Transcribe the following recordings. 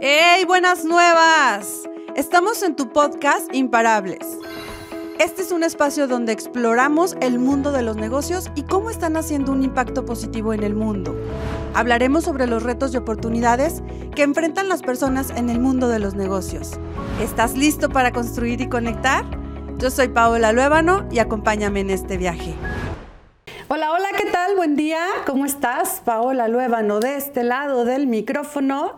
¡Hey, buenas nuevas! Estamos en tu podcast Imparables. Este es un espacio donde exploramos el mundo de los negocios y cómo están haciendo un impacto positivo en el mundo. Hablaremos sobre los retos y oportunidades que enfrentan las personas en el mundo de los negocios. ¿Estás listo para construir y conectar? Yo soy Paola Luébano y acompáñame en este viaje. Hola, hola, ¿qué tal? Buen día, ¿cómo estás? Paola Luébano de este lado del micrófono.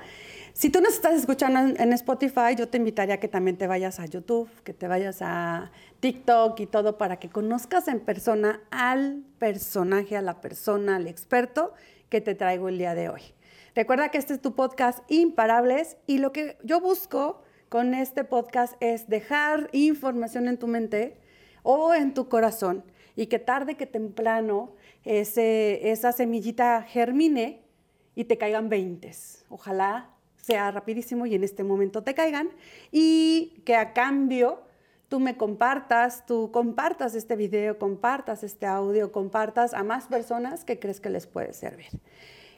Si tú nos estás escuchando en, Spotify, yo te invitaría a que también te vayas a YouTube, que te vayas a TikTok y todo para que conozcas en persona al personaje, a la persona, al experto que te traigo el día de hoy. Recuerda que este es tu podcast Imparables y lo que yo busco con este podcast es dejar información en tu mente o en tu corazón y que tarde que temprano esa semillita germine y te caigan veintes. Ojalá sea rapidísimo y en este momento te caigan y que a cambio tú me compartas, tú compartas este video, compartas este audio, compartas a más personas que crees que les puede servir.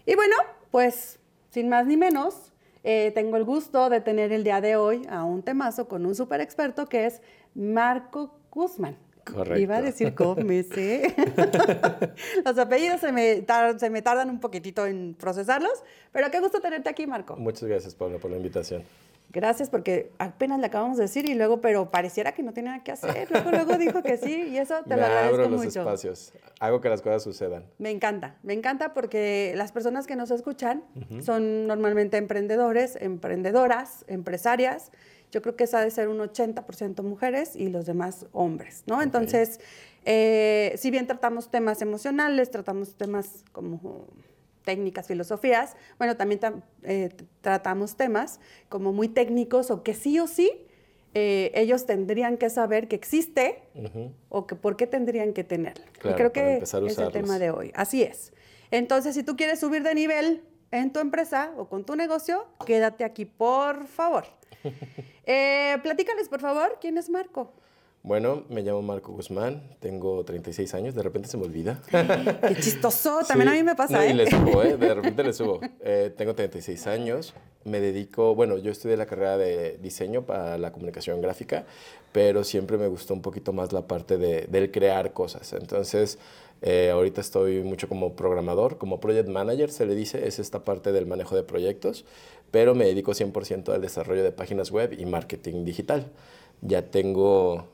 Y bueno, pues sin más ni menos, eh, tengo el gusto de tener el día de hoy a un temazo con un super experto que es Marco Guzmán. Correcto. Iba a decir Gómez, ¿eh? Los apellidos se me, se me tardan un poquitito en procesarlos, pero qué gusto tenerte aquí, Marco. Muchas gracias, Pablo, por la invitación. Gracias, porque apenas le acabamos de decir y luego, pero pareciera que no tiene nada que hacer. Luego, luego dijo que sí y eso te me lo agradezco abro los mucho. espacios, hago que las cosas sucedan. Me encanta, me encanta porque las personas que nos escuchan son normalmente emprendedores, emprendedoras, empresarias. Yo creo que esa ha de ser un 80% mujeres y los demás hombres, ¿no? Entonces, eh, si bien tratamos temas emocionales, tratamos temas como técnicas, filosofías, bueno, también eh, tratamos temas como muy técnicos o que sí o sí eh, ellos tendrían que saber que existe o que por qué tendrían que tenerlo. Claro, y creo que es el tema de hoy. Así es. Entonces, si tú quieres subir de nivel en tu empresa o con tu negocio, quédate aquí, por favor. Eh, platícales, por favor, ¿quién es Marco? Bueno, me llamo Marco Guzmán, tengo 36 años, de repente se me olvida. Qué chistoso, también a mí me pasa, no, ¿eh? Y le subo, ¿eh? De repente le subo. Eh, tengo 36 años, me dedico, bueno, yo estudié la carrera de diseño para la comunicación gráfica, pero siempre me gustó un poquito más la parte de, del crear cosas. Entonces, eh, ahorita estoy mucho como programador, como project manager se le dice, es esta parte del manejo de proyectos, pero me dedico 100% al desarrollo de páginas web y marketing digital. Ya tengo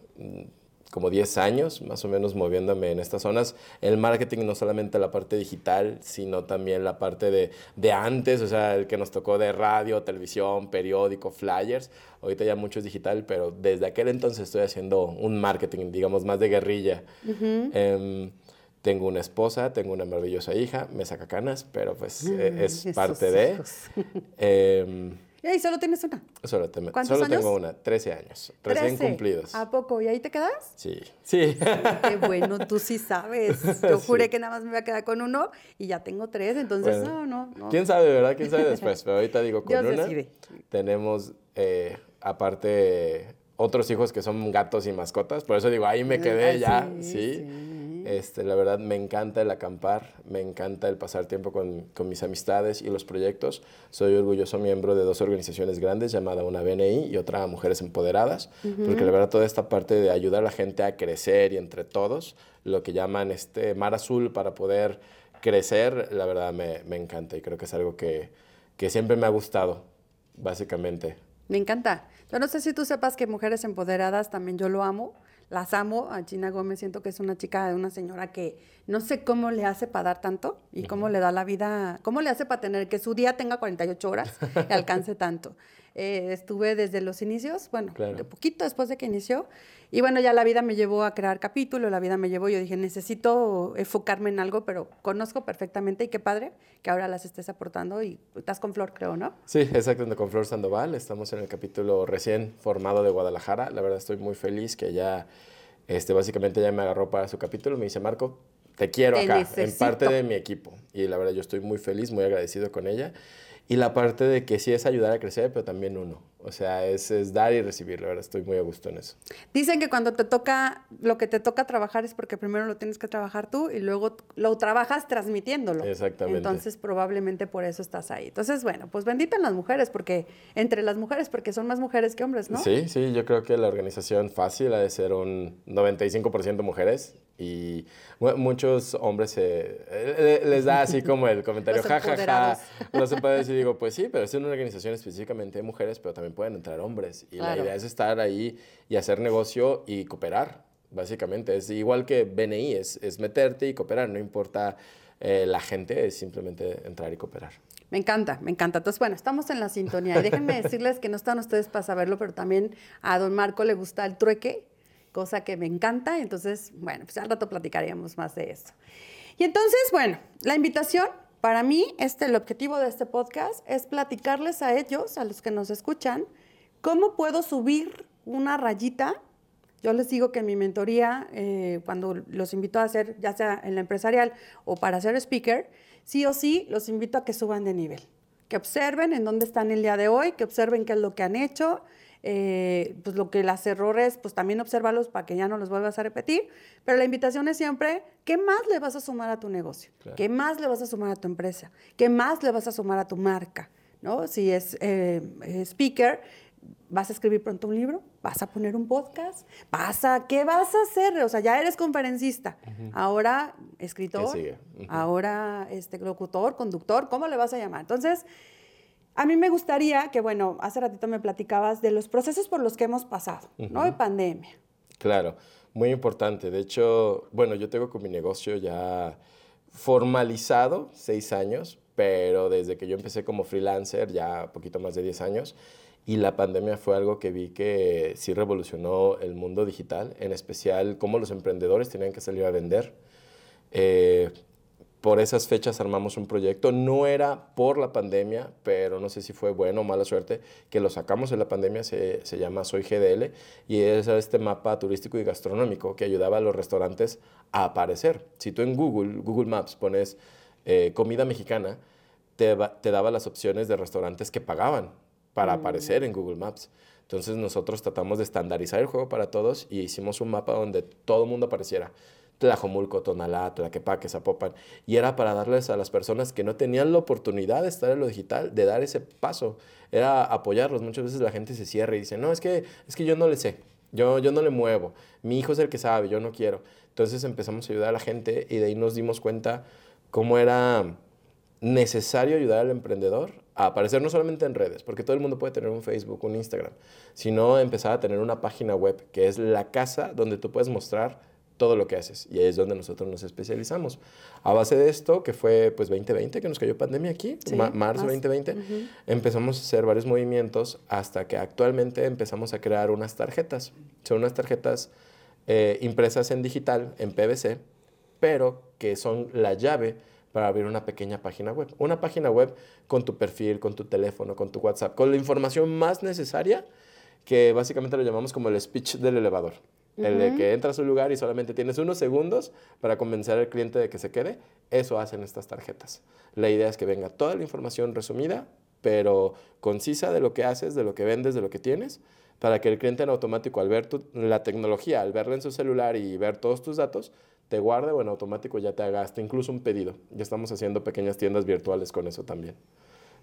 como 10 años más o menos moviéndome en estas zonas. El marketing no solamente la parte digital, sino también la parte de, de antes, o sea, el que nos tocó de radio, televisión, periódico, flyers. Ahorita ya mucho es digital, pero desde aquel entonces estoy haciendo un marketing, digamos, más de guerrilla. Em, tengo una esposa, tengo una maravillosa hija, me saca canas, pero pues e, es parte de... Em, ¿Y solo tienes una? Solo, te, ¿Cuántos solo años? tengo una, 13 años, recién 13. cumplidos. ¿A poco? ¿Y ahí te quedas? Sí, sí. Qué bueno, tú sí sabes. Yo Sí. juré que nada más me iba a quedar con uno y ya tengo tres, entonces Bueno, no, no, no. ¿Quién sabe, verdad? ¿Quién sabe después? Pero ahorita digo, con Dios una decide. tenemos, eh, aparte, otros hijos que son gatos y mascotas. Por eso digo, ahí me quedé Ah, ya, sí, sí. sí. Este, la verdad, me encanta el acampar, me encanta el pasar tiempo con, con mis amistades y los proyectos. Soy orgulloso miembro de dos organizaciones grandes, llamada una BNI y otra Mujeres Empoderadas, porque la verdad toda esta parte de ayudar a la gente a crecer y entre todos, lo que llaman este mar azul para poder crecer, la verdad me, me encanta y creo que es algo que, que siempre me ha gustado, básicamente. Me encanta. Yo no sé si tú sepas que Mujeres Empoderadas también yo lo amo. Las amo. A Gina Gómez siento que es una chica, una señora que no sé cómo le hace para dar tanto y cómo le da la vida, cómo le hace para tener que su día tenga 48 horas y alcance tanto. Eh, estuve desde los inicios, bueno, Claro. de poquito después de que inició. Y bueno, ya la vida me llevó a crear capítulos, la vida me llevó, yo dije, necesito enfocarme en algo, pero conozco perfectamente y qué padre que ahora las estés aportando y estás con Flor, creo, ¿no? Sí, exactamente, con Flor Sandoval. Estamos en el capítulo recién formado de Guadalajara. La verdad estoy muy feliz que ella, este, básicamente ella me agarró para su capítulo. Me dice, Marco, te quiero Te acá, en necesito. parte de mi equipo. Y la verdad yo estoy muy feliz, muy agradecido con ella. Y la parte de que sí es ayudar a crecer, pero también uno. O sea, es, es, dar y recibir, la verdad, estoy muy a gusto en eso. Dicen que cuando te toca, lo que te toca trabajar es porque primero lo tienes que trabajar tú y luego lo trabajas transmitiéndolo. Exactamente. Entonces, probablemente por eso estás ahí. Entonces, bueno, pues bendita en las mujeres, porque entre las mujeres, porque son más mujeres que hombres, ¿no? Sí, sí, yo creo que la organización fácil ha de ser un 95% mujeres y muchos hombres les da así como el comentario, jajaja, ja, ja, los empoderadores y digo, pues sí, pero es una organización específicamente de mujeres, pero también pueden entrar hombres. Y la idea es estar ahí y hacer negocio y cooperar, básicamente. Es igual que BNI, es, es meterte y cooperar, no importa eh, la gente, es simplemente entrar y cooperar. Me encanta, me encanta. Entonces, bueno, estamos en la sintonía. Y déjenme decirles que no están ustedes para saberlo, pero también a don Marco le gusta el trueque cosa que me encanta. Entonces, bueno, pues al rato platicaríamos más de eso. Y entonces, bueno, la invitación para mí, este, el objetivo de este podcast es platicarles a ellos, a los que nos escuchan, cómo puedo subir una rayita. Yo les digo que en mi mentoría, eh, cuando los invito a hacer, ya sea en la empresarial o para ser speaker, sí o sí los invito a que suban de nivel, que observen en dónde están el día de hoy, que observen qué es lo que han hecho, eh, pues lo que las errores, pues también observarlos para que ya no los vuelvas a repetir. Pero la invitación es siempre, ¿qué más le vas a sumar a tu negocio? ¿Qué más le vas a sumar a tu empresa? ¿Qué más le vas a sumar a tu marca? ¿No? Si es eh, speaker, vas a escribir pronto un libro, vas a poner un podcast, vas a, ¿qué vas a hacer? O sea, ya eres conferencista, ahora escritor, ahora este, locutor, conductor, ¿cómo le vas a llamar? Entonces, a mí me gustaría que, bueno, hace ratito me platicabas de los procesos por los que hemos pasado, ¿no? De pandemia. Claro, muy importante. De hecho, bueno, yo tengo con mi negocio ya formalizado seis años, pero desde que yo empecé como freelancer, ya poquito más de diez años, y la pandemia fue algo que vi que sí revolucionó el mundo digital, en especial cómo los emprendedores tenían que salir a vender. Eh, por esas fechas armamos un proyecto. No era por la pandemia, pero no sé si fue bueno o mala suerte, que lo sacamos de la pandemia, se, se llama Soy GDL, y es este mapa turístico y gastronómico que ayudaba a los restaurantes a aparecer. Si tú en Google, Google Maps, pones eh, comida mexicana, te, te, daba las opciones de restaurantes que pagaban para mm. aparecer en Google Maps. Entonces nosotros tratamos de estandarizar el juego para todos y hicimos un mapa donde todo el mundo apareciera. Tlajomulco, Tonalá, Tlaquepaque, Zapopan. Y era para darles a las personas que no tenían la oportunidad de estar en lo digital, de dar ese paso. Era apoyarlos. Muchas veces la gente se cierra y dice, no, es que, es que yo no le sé. Yo, yo no le muevo. Mi hijo es el que sabe, yo no quiero. Entonces empezamos a ayudar a la gente y de ahí nos dimos cuenta cómo era necesario ayudar al emprendedor a aparecer no solamente en redes, porque todo el mundo puede tener un Facebook, un Instagram, sino empezar a tener una página web que es la casa donde tú puedes mostrar todo lo que haces. Y ahí es donde nosotros nos especializamos. A base de esto, que fue pues 2020, que nos cayó pandemia aquí, marzo 2020, empezamos a hacer varios movimientos hasta que actualmente empezamos a crear unas tarjetas. Son unas tarjetas eh, impresas en digital, en PVC, pero que son la llave para abrir una pequeña página web. Una página web con tu perfil, con tu teléfono, con tu WhatsApp, con la información más necesaria que básicamente lo llamamos como el speech del elevador. El de que entras a un lugar y solamente tienes unos segundos para convencer al cliente de que se quede, eso hacen estas tarjetas. La idea es que venga toda la información resumida, pero concisa de lo que haces, de lo que vendes, de lo que tienes, para que el cliente en automático, al ver la tecnología, al verla en su celular y ver todos tus datos, te guarde o en automático ya te haga hasta incluso un pedido. Ya estamos haciendo pequeñas tiendas virtuales con eso también.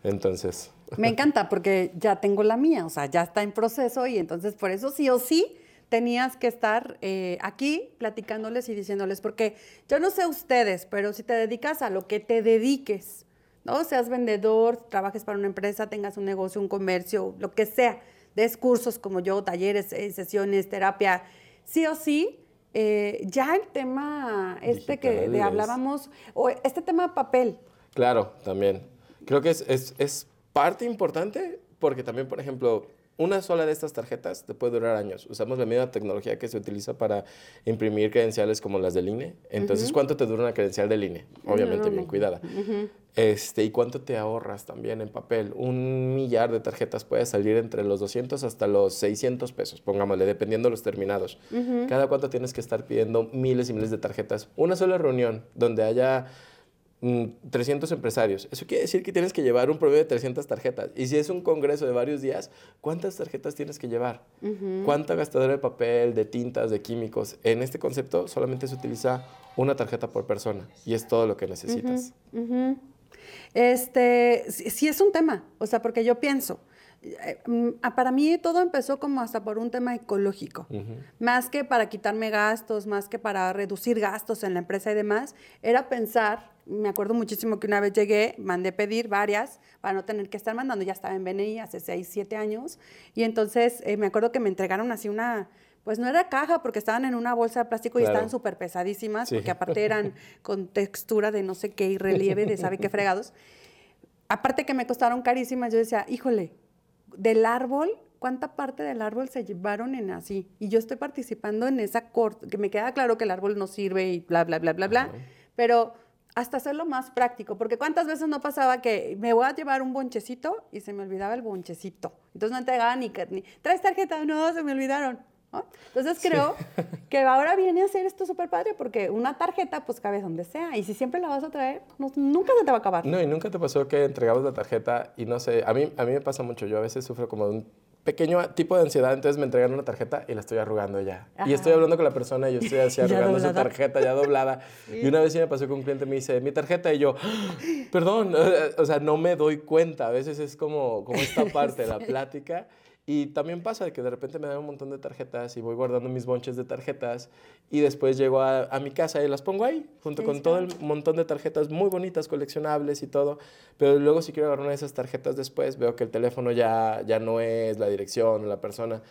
Entonces. Me encanta porque ya tengo la mía, o sea, ya está en proceso y entonces por eso sí o sí tenías que estar eh, aquí platicándoles y diciéndoles, porque yo no sé ustedes, pero si te dedicas a lo que te dediques, ¿no? Seas vendedor, trabajes para una empresa, tengas un negocio, un comercio, lo que sea, des cursos como yo, talleres, eh, sesiones, terapia, sí o sí, eh, ya el tema este que le hablábamos, o este tema papel. Claro, también. Creo que es, es, es parte importante porque también, por ejemplo, una sola de estas tarjetas te puede durar años. Usamos la misma tecnología que se utiliza para imprimir credenciales como las del INE. Entonces, ¿cuánto te dura una credencial del INE? Obviamente bien cuidada. este, ¿Y cuánto te ahorras también en papel? Un millar de tarjetas puede salir entre los 200 hasta los 600 pesos, pongámosle, dependiendo de los terminados. Cada cuánto tienes que estar pidiendo miles y miles de tarjetas. Una sola reunión donde haya 300 mm, empresarios. Eso quiere decir que tienes que llevar un promedio de 300 tarjetas. Y si es un congreso de varios días, ¿cuántas tarjetas tienes que llevar? ¿Cuánta gastadora de papel, de tintas, de químicos? En este concepto solamente se utiliza una tarjeta por persona y es todo lo que necesitas. Este, sí es un tema, o sea, porque yo pienso, eh, mm, para mí todo empezó como hasta por un tema ecológico, más que para quitarme gastos, más que para reducir gastos en la empresa y demás, era pensar, me acuerdo muchísimo que una vez llegué, mandé pedir varias para no tener que estar mandando, ya estaba en BNI hace 6, 7 años, y entonces eh, me acuerdo que me entregaron así una, pues no era caja porque estaban en una bolsa de plástico y estaban súper pesadísimas, porque aparte eran con textura de no sé qué y relieve de sabe qué fregados. Aparte que me costaron carísimas, yo decía, híjole, del árbol, ¿cuánta parte del árbol se llevaron en así? Y yo estoy participando en esa corte, que me queda claro que el árbol no sirve y bla, bla, bla, bla, bla, pero hasta hacerlo más práctico, porque cuántas veces no pasaba que me voy a llevar un bonchecito y se me olvidaba el bonchecito. Entonces no entregaban ni, ni tres tarjetas, no, se me olvidaron. Entonces creo que ahora viene a ser esto súper padre porque una tarjeta pues cabe donde sea y si siempre la vas a traer, nunca se te va a acabar. No, y nunca te pasó que entregabas la tarjeta y no sé, a mí, a mí me pasa mucho, yo a veces sufro como de un pequeño tipo de ansiedad, entonces me entregan una tarjeta y la estoy arrugando ya. Y estoy hablando con la persona y yo estoy así arrugando su tarjeta ya doblada. Y una vez sí me pasó que un cliente me dice, mi tarjeta, y yo, perdón, o sea, no me doy cuenta. A veces es como, como esta parte de la plática. Y también pasa que de repente me dan un montón de tarjetas y voy guardando mis bonches de tarjetas y después llego a, a mi casa y las pongo ahí, junto con todo el montón de tarjetas muy bonitas, coleccionables y todo. Pero luego si quiero agarrar una de esas tarjetas después, veo que el teléfono ya, ya no es la dirección, la persona.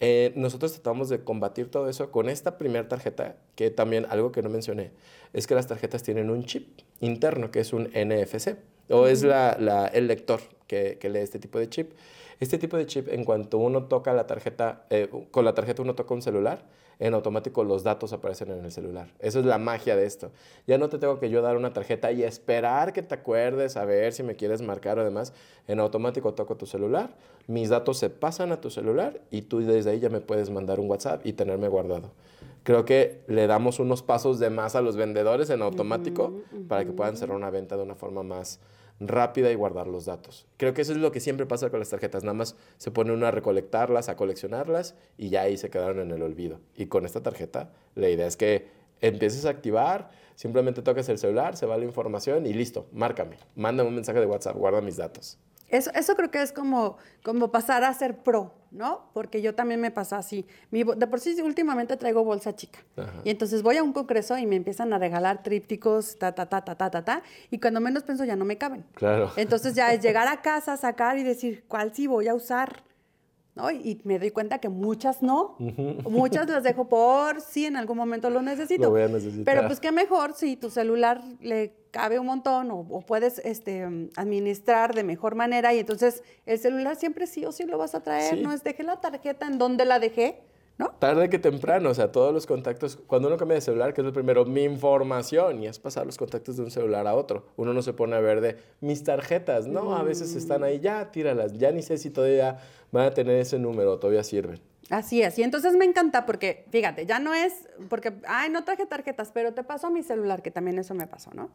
Eh, nosotros tratamos de combatir todo eso con esta primera tarjeta, que también algo que no mencioné, es que las tarjetas tienen un chip interno, que es un NFC, o es la, la, el lector que, que lee este tipo de chip. Este tipo de chip, en cuanto uno toca la tarjeta, eh, con la tarjeta uno toca un celular, en automático los datos aparecen en el celular. Esa es la magia de esto. Ya no te tengo que yo dar una tarjeta y esperar que te acuerdes a ver si me quieres marcar o demás. En automático toco tu celular, mis datos se pasan a tu celular y tú desde ahí ya me puedes mandar un WhatsApp y tenerme guardado. Creo que le damos unos pasos de más a los vendedores en automático para que puedan cerrar una venta de una forma más, rápida y guardar los datos. Creo que eso es lo que siempre pasa con las tarjetas, nada más se pone uno a recolectarlas, a coleccionarlas y ya ahí se quedaron en el olvido. Y con esta tarjeta la idea es que empieces a activar, simplemente toques el celular, se va la información y listo, márcame, mándame un mensaje de WhatsApp, guarda mis datos. Eso, eso creo que es como, como pasar a ser pro, ¿no? Porque yo también me pasa así. Mi, de por sí últimamente traigo bolsa chica. Y entonces voy a un congreso y me empiezan a regalar trípticos, ta, ta, ta, ta, ta, ta, ta. Y cuando menos pienso ya no me caben. Claro. Entonces ya es llegar a casa, sacar y decir, ¿cuál sí voy a usar? ¿No? Y me doy cuenta que muchas no, muchas las dejo por si en algún momento lo necesito. Lo voy a necesitar. Pero pues qué mejor si tu celular le cabe un montón o, puedes este, administrar de mejor manera y entonces el celular siempre sí o sí lo vas a traer, no es dejé la tarjeta en donde la dejé, ¿no? Tarde que temprano, o sea, todos los contactos, cuando uno cambia de celular, que es lo primero, mi información, y es pasar los contactos de un celular a otro. Uno no se pone a ver de mis tarjetas, no, a veces están ahí, ya tíralas, ya ni sé si todavía van a tener ese número, todavía sirven. Así es, y entonces me encanta porque, fíjate, ya no es, porque, ay, no traje tarjetas, pero te paso mi celular, que también eso me pasó, ¿no?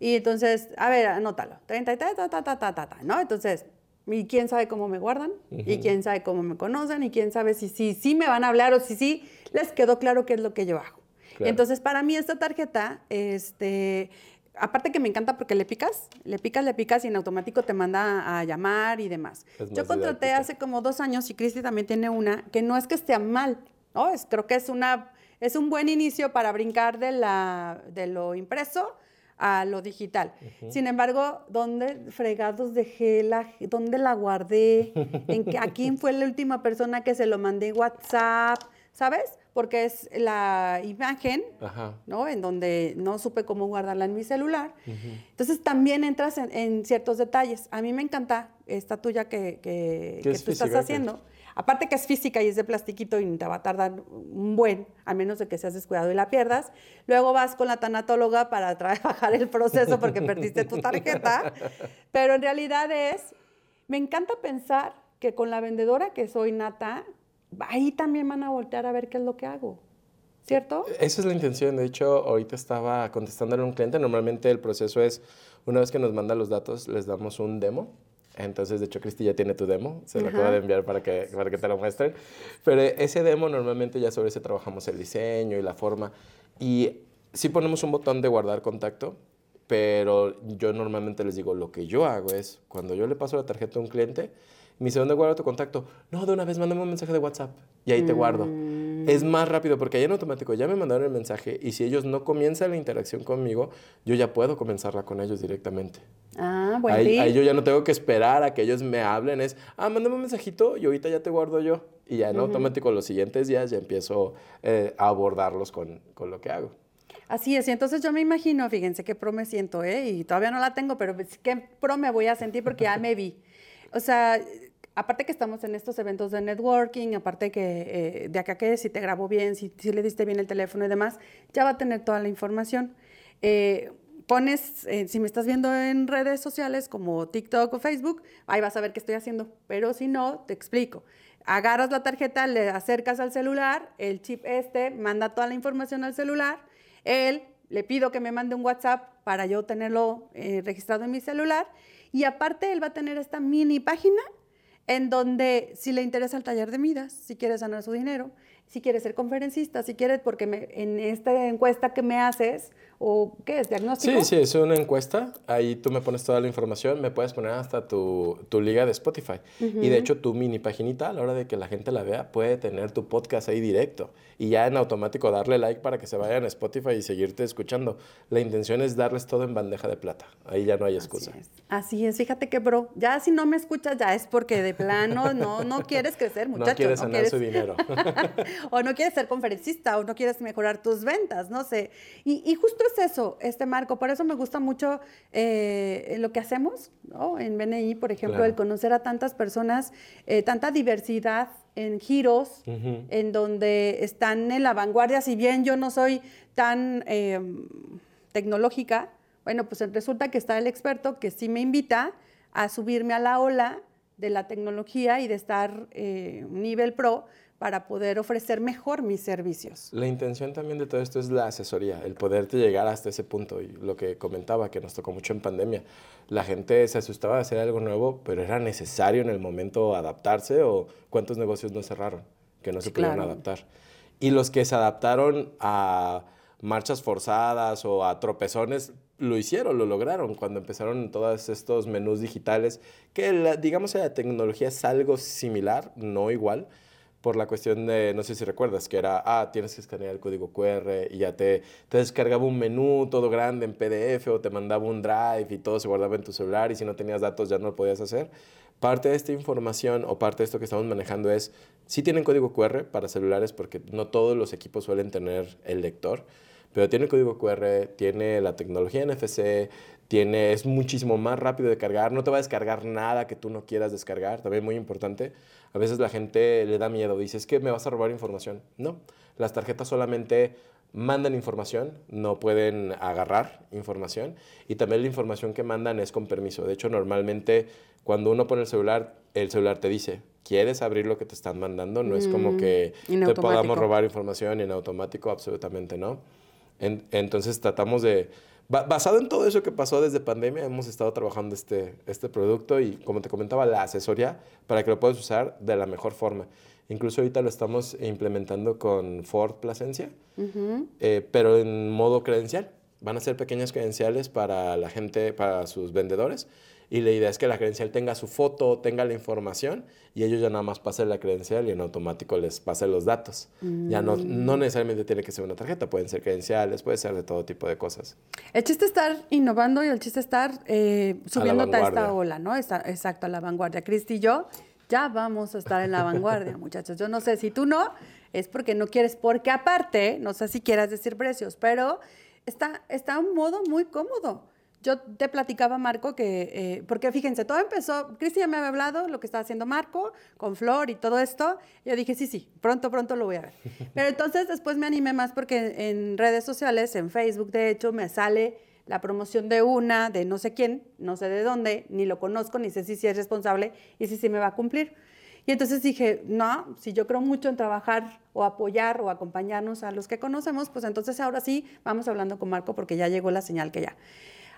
Y entonces, a ver, anótalo, 33, ta, ta, ta, ta, ta, ta, ¿no? Entonces, y quién sabe cómo me guardan, y quién sabe cómo me conocen, y quién sabe si sí si, me van a hablar o si sí les quedó claro qué es lo que yo hago. Entonces, para mí esta tarjeta, este, aparte que me encanta porque le picas, le picas, le picas y en automático te manda a llamar y demás. Yo contraté hace como dos años y Cristi también tiene una que no es que esté mal, ¿no? Es, creo que es una es un buen inicio para brincar de, la, de lo impreso a lo digital. Sin embargo, ¿dónde fregados dejé la, dónde la guardé? ¿En que, ¿A quién fue la última persona que se lo mandé WhatsApp? ¿Sabes? Porque es la imagen, ¿no? En donde no supe cómo guardarla en mi celular. Entonces también entras en, ciertos detalles. A mí me encanta esta tuya que, que, tú estás haciendo. Aparte que es física y es de plastiquito y te va a tardar un buen, a menos de que seas descuidado y la pierdas. Luego vas con la tanatóloga para trabajar el proceso porque perdiste tu tarjeta. Pero en realidad es, me encanta pensar que con la vendedora que soy Nata, ahí también van a voltear a ver qué es lo que hago. ¿cierto? Esa es la intención. De hecho, ahorita estaba contestándole a un cliente. Normalmente el proceso es, una vez que nos manda los datos, les damos un demo. Entonces, de hecho, Cristi ya tiene tu demo. Se lo acaba de enviar para que, para que te lo muestren. Pero ese demo, normalmente ya sobre ese trabajamos el diseño y la forma. Y sí ponemos un botón de guardar contacto, pero yo normalmente les digo, lo que yo hago es, cuando yo le paso la tarjeta a un cliente, me dice, ¿dónde guardo tu contacto? No, de una vez, mándame un mensaje de WhatsApp y ahí te guardo. Es más rápido porque ahí en automático ya me mandaron el mensaje y si ellos no comienzan la interacción conmigo, yo ya puedo comenzarla con ellos directamente. Ah, bueno. Ahí, ahí, yo ya no tengo que esperar a que ellos me hablen, es, ah, mándame un mensajito y ahorita ya te guardo yo. Y ya en automático los siguientes días ya empiezo eh, a abordarlos con, con lo que hago. Así es, y entonces yo me imagino, fíjense qué pro me siento, ¿eh? Y todavía no la tengo, pero qué pro me voy a sentir porque ya me vi. O sea, aparte que estamos en estos eventos de networking, aparte que eh, de acá que si te grabó bien, si, le diste bien el teléfono y demás, ya va a tener toda la información. Eh, pones, eh, si me estás viendo en redes sociales como TikTok o Facebook, ahí vas a ver qué estoy haciendo, pero si no, te explico. Agarras la tarjeta, le acercas al celular, el chip este manda toda la información al celular, él le pido que me mande un WhatsApp para yo tenerlo registrado en mi celular y aparte él va a tener esta mini página en donde si le interesa el taller de Midas, si quiere sanar su dinero, si quiere ser conferencista, si quieres, porque en esta encuesta que me haces, ¿O qué es? ¿Diagnóstico? Sí, sí, es una encuesta. Ahí tú me pones toda la información, me puedes poner hasta tu, tu liga de Spotify. Y de hecho, tu mini paginita, a la hora de que la gente la vea, puede tener tu podcast ahí directo. Y ya en automático darle like para que se vayan a Spotify y seguirte escuchando. La intención es darles todo en bandeja de plata. Ahí ya no hay excusa. Así es. Así es. Fíjate que, bro, ya si no me escuchas, ya es porque de plano no, no quieres crecer, muchacho. No quieres sanar su dinero. o no quieres ser conferencista, o no quieres mejorar tus ventas, no sé. Y, y justo eso, este marco. Por eso me gusta mucho eh, lo que hacemos ¿no? en BNI, por ejemplo, el conocer a tantas personas, eh, tanta diversidad en giros, en donde están en la vanguardia. Si bien yo no soy tan em, tecnológica, bueno, pues resulta que está el experto que sí me invita a subirme a la ola de la tecnología y de estar eh, nivel pro para poder ofrecer mejor mis servicios. La intención también de todo esto es la asesoría, el poderte llegar hasta ese punto. Y lo que comentaba, que nos tocó mucho en pandemia, la gente se asustaba de hacer algo nuevo, pero era necesario en el momento adaptarse o cuántos negocios no cerraron, que no se pudieron adaptar. Y los que se adaptaron a marchas forzadas o a tropezones, lo hicieron, lo lograron cuando empezaron todos estos menús digitales, que digamos la tecnología es algo similar, no igual, por la cuestión de, no sé si recuerdas, que era, ah, tienes que escanear el código QR y ya te, te descargaba un menú todo grande en PDF o te mandaba un drive y todo se guardaba en tu celular y si no tenías datos ya no lo podías hacer. Parte de esta información o parte de esto que estamos manejando es, sí tienen código QR para celulares porque no todos los equipos suelen tener el lector, pero tiene código QR, tiene la tecnología NFC, tiene, es muchísimo más rápido de cargar, no te va a descargar nada que tú no quieras descargar, también muy importante. A veces la gente le da miedo, dice, es que me vas a robar información. No, las tarjetas solamente mandan información, no pueden agarrar información y también la información que mandan es con permiso. De hecho, normalmente cuando uno pone el celular, el celular te dice, ¿quieres abrir lo que te están mandando? No es como mm, que te podamos robar información en automático, absolutamente no. entonces tratamos de basado en todo eso que pasó desde pandemia, hemos estado trabajando este, este producto y, como te comentaba, la asesoría para que lo puedas usar de la mejor forma. Incluso ahorita lo estamos implementando con Ford Plasencia, eh, pero en modo credencial. Van a ser pequeñas credenciales para la gente, para sus vendedores, y la idea es que la credencial tenga su foto, tenga la información y ellos ya nada más pasen la credencial y en automático les pasen los datos. Ya no, mm. no necesariamente tiene que ser una tarjeta, pueden ser credenciales, puede ser de todo tipo de cosas. El chiste es estar innovando y el chiste es estar eh, subiéndote a, esta ola, ¿no? exacto, a la vanguardia. Cristi y yo ya vamos a estar en la vanguardia, muchachos. Yo no sé si tú no, es porque no quieres, porque aparte, no sé si quieras decir precios, pero está, está un modo muy cómodo. Yo te platicaba, Marco, que, eh, porque fíjense, todo empezó, Cristian me había hablado lo que estaba haciendo Marco con Flor y todo esto. Yo dije, sí, sí, pronto, pronto lo voy a ver. Pero entonces después me animé más porque en redes sociales, en Facebook, de hecho, me sale la promoción de una, de no sé quién, no sé de dónde, ni lo conozco, ni sé si, si es responsable y si sí me va a cumplir. Y entonces dije, no, si yo creo mucho en trabajar o apoyar o acompañarnos a los que conocemos, pues entonces ahora sí vamos hablando con Marco porque ya llegó la señal que ya.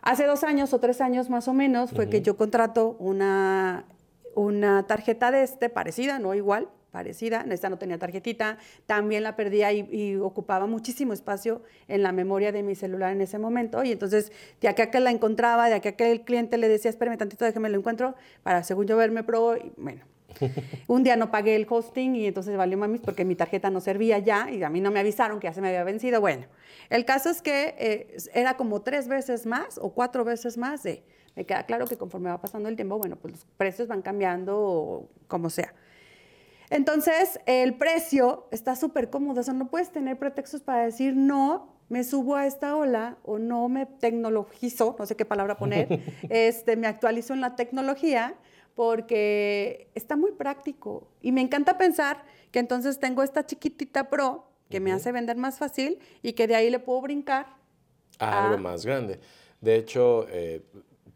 Hace dos años o tres años más o menos fue que yo contrato una, una tarjeta de este parecida, no igual, parecida. Esta no tenía tarjetita, también la perdía y, ocupaba muchísimo espacio en la memoria de mi celular en ese momento. Y entonces, de acá que la encontraba, de acá que el cliente le decía, espérame tantito, déjeme lo encuentro, para según yo verme pro, y bueno, un día no pagué el hosting y entonces valió mamis porque mi tarjeta no servía ya y a mí no me avisaron que ya se me había vencido. Bueno, el caso es que eh, era como tres veces más o cuatro veces más de... Me queda claro que conforme va pasando el tiempo, bueno, pues los precios van cambiando o como sea. Entonces, el precio está súper cómodo, o sea, no puedes tener pretextos para decir no, me subo a esta ola o no me tecnologizo, no sé qué palabra poner, este, me actualizo en la tecnología porque está muy práctico. Y me encanta pensar que entonces tengo esta chiquitita Pro que me hace vender más fácil y que de ahí le puedo brincar a, algo más grande. De hecho, eh,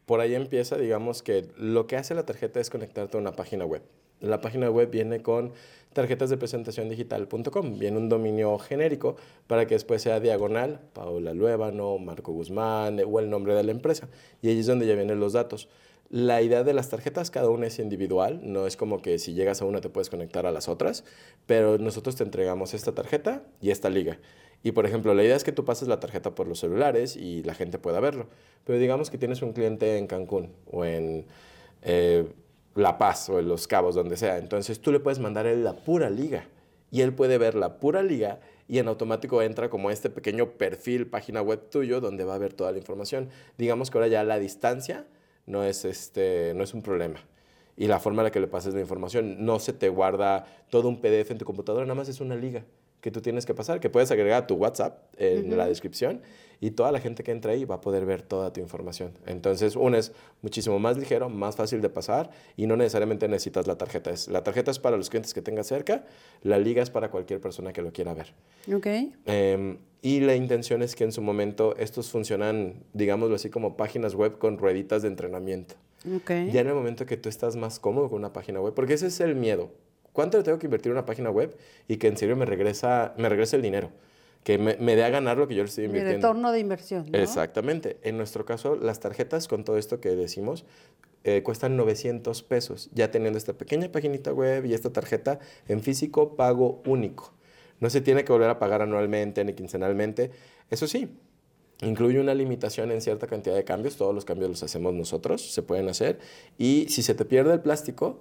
por ahí empieza, digamos que lo que hace la tarjeta es conectarte a una página web. La página web viene con tarjetas de presentación digital.com, viene un dominio genérico para que después sea diagonal, Paula Luébano, Marco Guzmán o el nombre de la empresa. Y ahí es donde ya vienen los datos. La idea de las tarjetas, cada una es individual, no es como que si llegas a una te puedes conectar a las otras, pero nosotros te entregamos esta tarjeta y esta liga. Y por ejemplo, la idea es que tú pases la tarjeta por los celulares y la gente pueda verlo. Pero digamos que tienes un cliente en Cancún o en eh, La Paz o en Los Cabos, donde sea. Entonces tú le puedes mandar la pura liga y él puede ver la pura liga y en automático entra como este pequeño perfil, página web tuyo, donde va a ver toda la información. Digamos que ahora ya la distancia no es, este, no es un problema. Y la forma en la que le pases la información, no se te guarda todo un PDF en tu computadora, nada más es una liga que tú tienes que pasar, que puedes agregar a tu WhatsApp en la descripción y toda la gente que entra ahí va a poder ver toda tu información. Entonces, uno es muchísimo más ligero, más fácil de pasar y no necesariamente necesitas la tarjeta. Es, la tarjeta es para los clientes que tengas cerca, la liga es para cualquier persona que lo quiera ver. Ok. Em, y la intención es que en su momento estos funcionan, digámoslo así, como páginas web con rueditas de entrenamiento. Okay. Ya en el momento que tú estás más cómodo con una página web, porque ese es el miedo. ¿Cuánto le tengo que invertir en una página web y que en serio me, regresa, me regrese el dinero? Que me, me dé a ganar lo que yo le estoy invirtiendo. El retorno de inversión. ¿no? Exactamente. En nuestro caso, las tarjetas con todo esto que decimos eh, cuestan 900 pesos, ya teniendo esta pequeña paginita web y esta tarjeta en físico pago único. No se tiene que volver a pagar anualmente ni quincenalmente. Eso sí, Incluye una limitación en cierta cantidad de cambios, todos los cambios los hacemos nosotros, se pueden hacer. Y si se te pierde el plástico,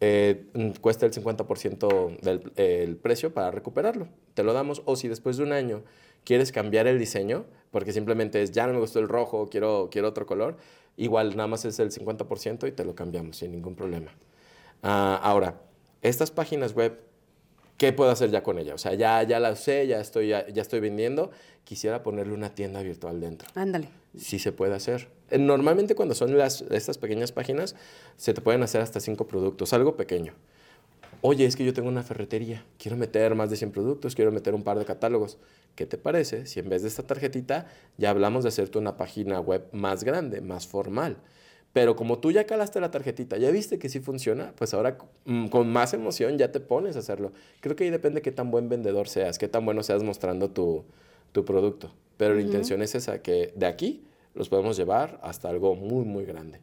eh, cuesta el 50% del precio para recuperarlo. Te lo damos. O si después de un año quieres cambiar el diseño, porque simplemente es ya no me gustó el rojo, quiero, quiero otro color, igual nada más es el 50% y te lo cambiamos sin ningún problema. Ah, ahora, estas páginas web ¿qué puedo hacer ya con ella? O sea, ya, ya la usé, ya estoy, ya, estoy vendiendo, quisiera ponerle una tienda virtual dentro. Ándale. Sí se puede hacer. Eh, normalmente cuando son estas pequeñas páginas, se te pueden hacer hasta cinco productos, algo pequeño. Oye, es que yo tengo una ferretería, quiero meter más de 100 productos, quiero meter un par de catálogos. ¿Qué te parece si en vez de esta tarjetita ya hablamos de hacerte una página web más grande, más formal? Pero como tú ya calaste la tarjetita, ya viste que sí funciona, pues ahora mm, con más emoción ya te pones a hacerlo. Creo que ahí depende qué tan buen vendedor seas, qué tan bueno seas mostrando tu, producto. Pero la intención es esa, que de aquí los podemos llevar hasta algo muy, muy grande.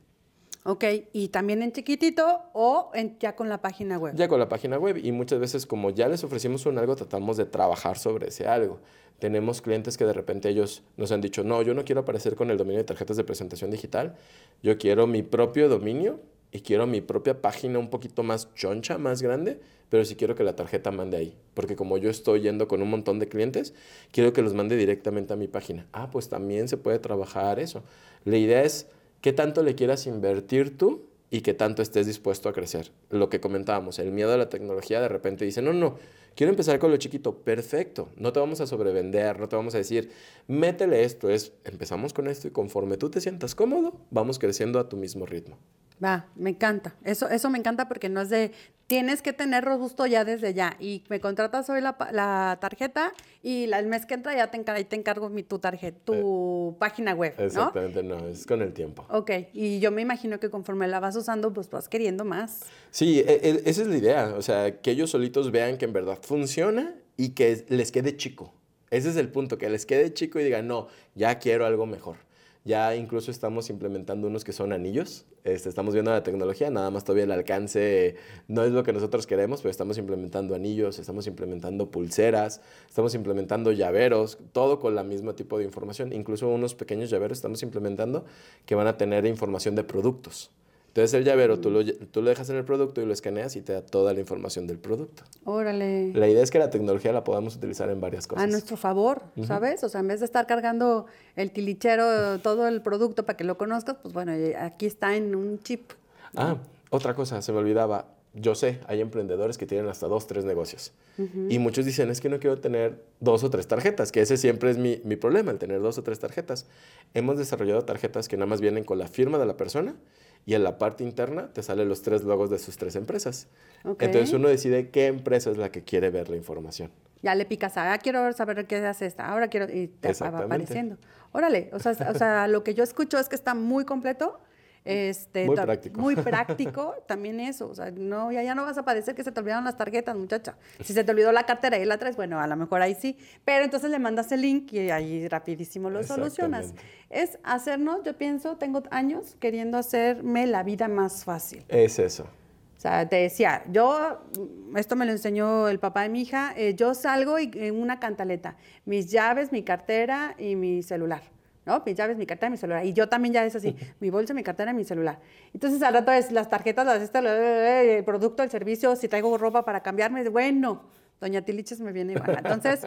Ok, y también en chiquitito o en, ya con la página web. Ya con la página web y muchas veces como ya les ofrecimos un algo, tratamos de trabajar sobre ese algo. Tenemos clientes que de repente ellos nos han dicho, no, yo no quiero aparecer con el dominio de tarjetas de presentación digital, yo quiero mi propio dominio y quiero mi propia página un poquito más choncha, más grande, pero sí quiero que la tarjeta mande ahí, porque como yo estoy yendo con un montón de clientes, quiero que los mande directamente a mi página. Ah, pues también se puede trabajar eso. La idea es qué tanto le quieras invertir tú y qué tanto estés dispuesto a crecer. Lo que comentábamos, el miedo a la tecnología de repente dice, no, no, quiero empezar con lo chiquito, perfecto, no te vamos a sobrevender, no te vamos a decir, métele esto, es, empezamos con esto y conforme tú te sientas cómodo, vamos creciendo a tu mismo ritmo. Va, me encanta. Eso, eso me encanta porque no es de tienes que tener robusto ya desde ya. Y me contratas hoy la, la tarjeta y la, el mes que entra ya te, encar te encargo mi, tu tarjeta, tu Eh, página web. ¿no? Exactamente, no, es con el tiempo. Ok, y yo me imagino que conforme la vas usando, pues vas queriendo más. Sí, e- e- esa es la idea. O sea, que ellos solitos vean que en verdad funciona y que les quede chico. Ese es el punto, que les quede chico y digan, no, ya quiero algo mejor. Ya incluso estamos implementando unos que son anillos. Este, estamos viendo la tecnología, nada más todavía el alcance no es lo que nosotros queremos, pero estamos implementando anillos, estamos implementando pulseras, estamos implementando llaveros, todo con el mismo tipo de información. Incluso unos pequeños llaveros estamos implementando que van a tener información de productos. Entonces el llavero tú lo, tú lo dejas en el producto y lo escaneas y te da toda la información del producto. Órale. La idea es que la tecnología la podamos utilizar en varias cosas. A nuestro favor, ¿sabes? O sea, en vez de estar cargando el tilichero, todo el producto para que lo conozcas, pues bueno, eh, aquí está en un chip. Ah, otra cosa, se me olvidaba. Yo sé, hay emprendedores que tienen hasta dos, tres negocios. Y muchos dicen, es que no quiero tener dos o tres tarjetas, que ese siempre es mi, mi problema, el tener dos o tres tarjetas. Hemos desarrollado tarjetas que nada más vienen con la firma de la persona y en la parte interna te salen los tres logos de sus tres empresas. Ok. Entonces uno decide qué empresa es la que quiere ver la información. Ya le picas, ah, quiero saber qué hace esta, ahora quiero, y te va apareciendo. Órale, o sea, o sea, lo que yo escucho es que está muy completo. Este, Muy práctico. Muy práctico, también eso. O sea, no, ya, ya no vas a padecer que se te olvidaron las tarjetas, muchacha. Si se te olvidó la cartera y la traes, bueno, a lo mejor ahí sí. Pero entonces le mandas el link y ahí rapidísimo lo solucionas. Es hacernos, yo pienso, tengo años queriendo hacerme la vida más fácil. Es eso. O sea, te decía, yo, esto me lo enseñó el papá de mi hija, eh, yo salgo y, en una cantaleta, mis llaves, mi cartera y mi celular, ¿no? Mis llaves, mi cartera mi celular. Y yo también ya es así, mi bolsa, mi cartera mi celular. Entonces al rato es las tarjetas, las esta, la- la- la- el producto, el servicio, si traigo ropa para cambiarme, bueno, doña Tiliches me viene baja. Entonces,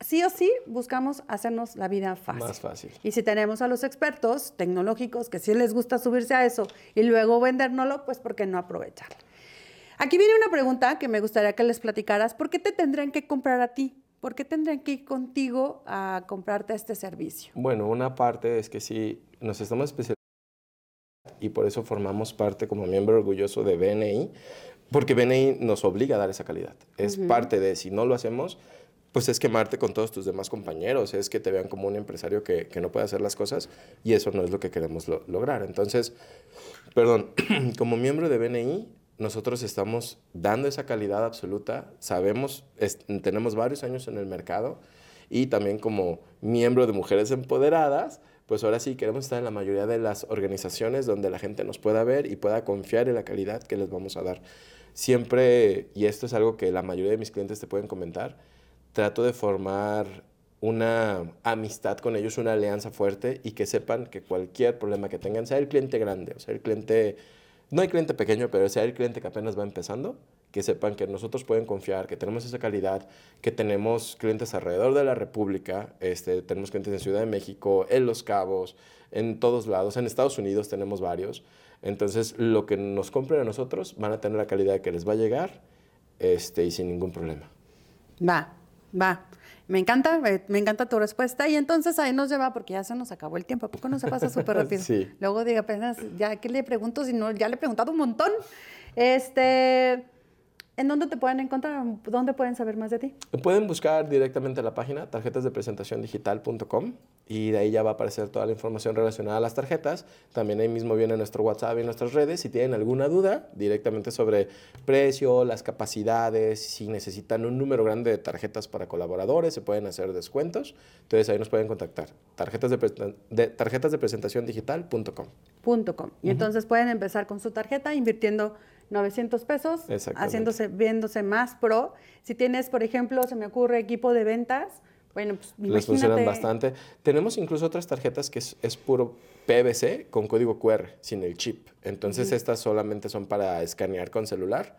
sí o sí, buscamos hacernos la vida fácil. Más fácil. Y si tenemos a los expertos tecnológicos que sí les gusta subirse a eso y luego vendérnoslo, pues ¿por qué no aprovecharlo? Aquí viene una pregunta que me gustaría que les platicaras. ¿Por qué te tendrían que comprar a ti? ¿Por qué tendrían que ir contigo a comprarte este servicio? Bueno, una parte es que sí, nos estamos especializando y por eso formamos parte como miembro orgulloso de BNI, porque BNI nos obliga a dar esa calidad. Es parte de, si no lo hacemos, pues es quemarte con todos tus demás compañeros, es que te vean como un empresario que, que no puede hacer las cosas y eso no es lo que queremos lo- lograr. Entonces, perdón, como miembro de BNI, nosotros estamos dando esa calidad absoluta, sabemos, es- tenemos varios años en el mercado y también como miembro de Mujeres Empoderadas, pues ahora sí queremos estar en la mayoría de las organizaciones donde la gente nos pueda ver y pueda confiar en la calidad que les vamos a dar. Siempre, y esto es algo que la mayoría de mis clientes te pueden comentar, trato de formar una amistad con ellos, una alianza fuerte y que sepan que cualquier problema que tengan, sea el cliente grande, o sea el cliente, no hay cliente pequeño, pero sea el cliente que apenas va empezando, que sepan que nosotros pueden confiar, que tenemos esa calidad, que tenemos clientes alrededor de la República, este, tenemos clientes en Ciudad de México, en Los Cabos, en todos lados, en Estados Unidos tenemos varios. Entonces, lo que nos compren a nosotros van a tener la calidad que les va a llegar este, y sin ningún problema. Va, va. Me encanta, me, me encanta tu respuesta. Y entonces ahí nos lleva, porque ya se nos acabó el tiempo. ¿A poco no se pasa súper rápido? Sí. Luego diga apenas, ya que le pregunto, si no, ya le he preguntado un montón. Este, ¿en dónde te pueden encontrar? ¿Dónde pueden saber más de ti? Pueden buscar directamente la página tarjetasdepresentaciondigital.com y de ahí ya va a aparecer toda la información relacionada a las tarjetas. También ahí mismo viene nuestro WhatsApp y nuestras redes. Si tienen alguna duda directamente sobre precio, las capacidades, si necesitan un número grande de tarjetas para colaboradores, se pueden hacer descuentos. Entonces ahí nos pueden contactar. Tarjetas de, de, tarjetasdepresentaciondigital.com. Com. Y entonces pueden empezar con su tarjeta invirtiendo 900 pesos, haciéndose, viéndose más pro. Si tienes, por ejemplo, se me ocurre equipo de ventas, bueno, pues Les funcionan bastante. Tenemos incluso otras tarjetas que es, es puro PVC con código QR, sin el chip. Entonces estas solamente son para escanear con celular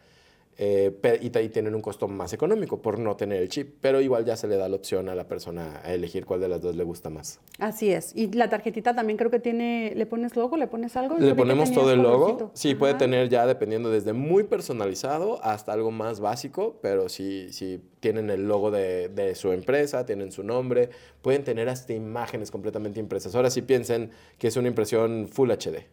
eh, y, y tienen un costo más económico por no tener el chip, pero igual ya se le da la opción a la persona a elegir cuál de las dos le gusta más. Así es. Y la tarjetita también creo que tiene, ¿le pones logo? ¿Le pones algo? Le ponemos todo el logo. colorcito. Sí, puede Ajá. tener ya dependiendo desde muy personalizado hasta algo más básico, pero si, si tienen el logo de, de su empresa, tienen su nombre, pueden tener hasta imágenes completamente impresas. Ahora sí piensen que es una impresión Full HD.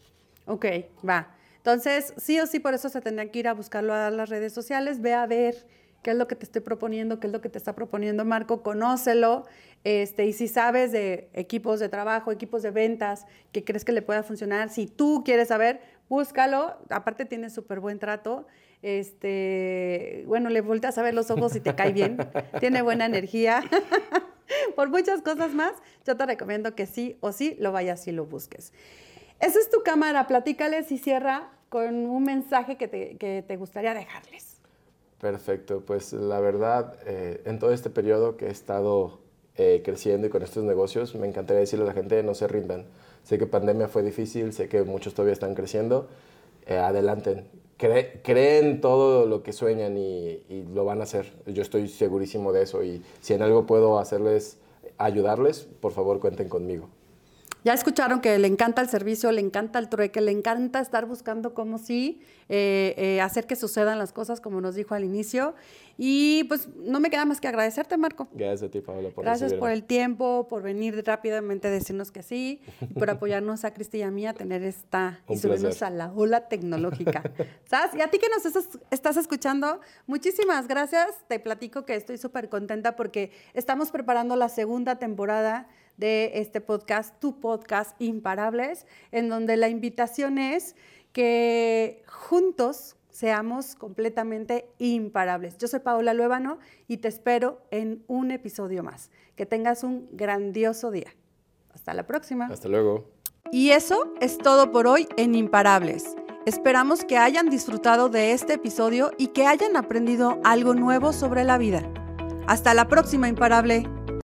Ok, va. Entonces, sí o sí, por eso se tendría que ir a buscarlo a las redes sociales, ve a ver qué es lo que te estoy proponiendo, qué es lo que te está proponiendo Marco, conócelo, este, y si sabes de equipos de trabajo, equipos de ventas, que crees que le pueda funcionar, si tú quieres saber, búscalo, aparte tiene súper buen trato, este, bueno, le volteas a ver los ojos y te cae bien, tiene buena energía, por muchas cosas más, yo te recomiendo que sí o sí lo vayas y lo busques. Esa es tu cámara, platícales y cierra con un mensaje que te, que te gustaría dejarles. Perfecto, pues la verdad, eh, en todo este periodo que he estado eh, creciendo y con estos negocios, me encantaría decirle a la gente, no se rindan. Sé que pandemia fue difícil, sé que muchos todavía están creciendo, eh, adelanten, creen todo lo que sueñan y, y, lo van a hacer. Yo estoy segurísimo de eso y si en algo puedo hacerles, ayudarles, por favor cuenten conmigo. Ya escucharon que le encanta el servicio, le encanta el trueque, le encanta estar buscando cómo sí eh, eh, hacer que sucedan las cosas, como nos dijo al inicio. Y pues no me queda más que agradecerte, Marco. Gracias a ti, Paola, por Gracias por el tiempo, por venir rápidamente a decirnos que sí, y por apoyarnos a Cristi y a mí a tener esta y subirnos a la ola tecnológica. ¿Sabes? Y a ti que nos estás escuchando, muchísimas gracias. Te platico que estoy súper contenta porque estamos preparando la segunda temporada de este podcast, tu podcast Imparables, en donde la invitación es que juntos seamos completamente imparables. Yo soy Paola Luébano y te espero en un episodio más. Que tengas un grandioso día. Hasta la próxima. Hasta luego. Y eso es todo por hoy en Imparables. Esperamos que hayan disfrutado de este episodio y que hayan aprendido algo nuevo sobre la vida. Hasta la próxima, Imparable.